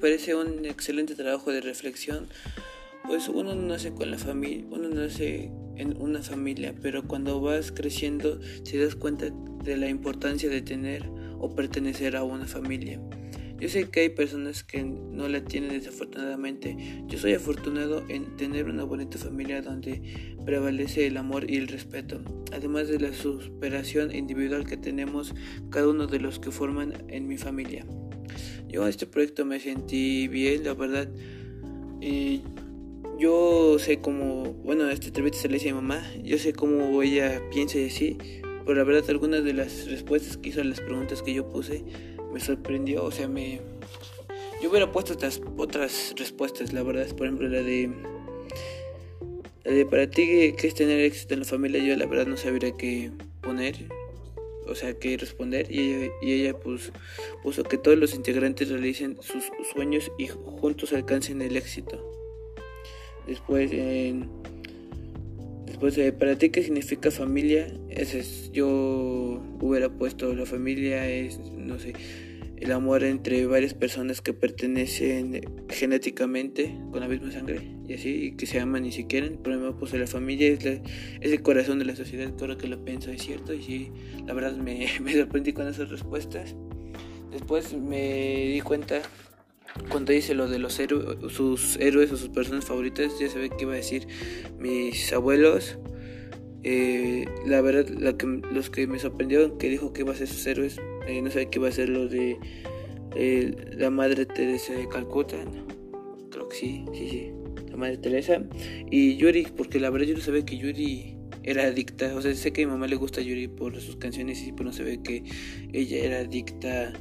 parece un excelente trabajo de reflexión, pues uno no nace con la familia, uno nace en una familia, pero cuando vas creciendo te das cuenta de la importancia de tener o pertenecer a una familia. Yo sé que hay personas que no la tienen desafortunadamente. Yo soy afortunado en tener una bonita familia donde prevalece el amor y el respeto, además de la superación individual que tenemos cada uno de los que forman en mi familia. Yo en este proyecto me sentí bien, la verdad. Y yo sé cómo, bueno, este entrevista se le dice a mi mamá, yo sé cómo ella piensa y así, pero la verdad algunas de las respuestas que hizo a las preguntas que yo puse me sorprendió, o sea, me... Yo hubiera puesto otras, otras respuestas, la verdad, por ejemplo, la de... La de para ti que es tener éxito en la familia, yo la verdad no sabría qué poner, o sea, qué responder, y ella, y ella pues, puso que todos los integrantes realicen sus sueños y juntos alcancen el éxito. Después, en pues para ti, ¿qué significa familia? Ese es, yo hubiera puesto la familia es, no sé, el amor entre varias personas que pertenecen genéticamente con la misma sangre y así, y que se aman y se quieren. Pero me puse la familia es, es, el corazón de la sociedad, creo que lo pienso, es cierto. Y sí, la verdad me, me sorprendí con esas respuestas. Después me di cuenta cuando dice lo de los héroes, sus héroes o sus personas favoritas, ya sabía que iba a decir mis abuelos. Eh, la verdad, los que me sorprendieron que dijo que iba a ser sus héroes, eh, no sabía que iba a ser lo de eh, la madre Teresa de Calcuta. Creo que sí, sí, sí, la madre Teresa. Y Yuri, porque la verdad yo no sabía que Yuri era adicta. O sea, sé que a mi mamá le gusta Yuri por sus canciones, y pero no se ve que ella era adicta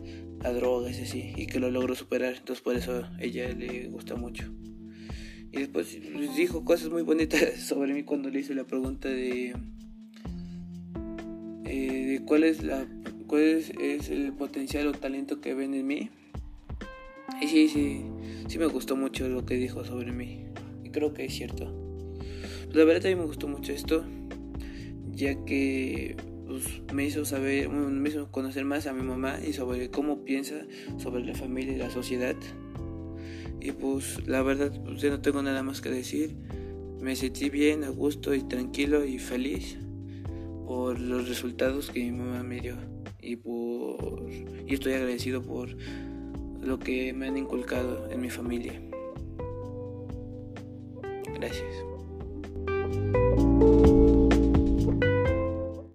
a drogas y así, y que lo logró superar, entonces por eso ella le gusta mucho. Y después dijo cosas muy bonitas sobre mí cuando le hice la pregunta de, eh, de cuál es la cuál es, el potencial o talento que ven en mí. Y sí, sí, sí me gustó mucho lo que dijo sobre mí. Y creo que es cierto. La verdad mí me gustó mucho esto, ya que pues, me hizo saber, me hizo conocer más a mi mamá y sobre cómo piensa sobre la familia y la sociedad. Y pues la verdad, pues, ya no tengo nada más que decir. Me sentí bien, a gusto y tranquilo y feliz por los resultados que mi mamá me dio. Y, por, y estoy agradecido por lo que me han inculcado en mi familia. Gracias.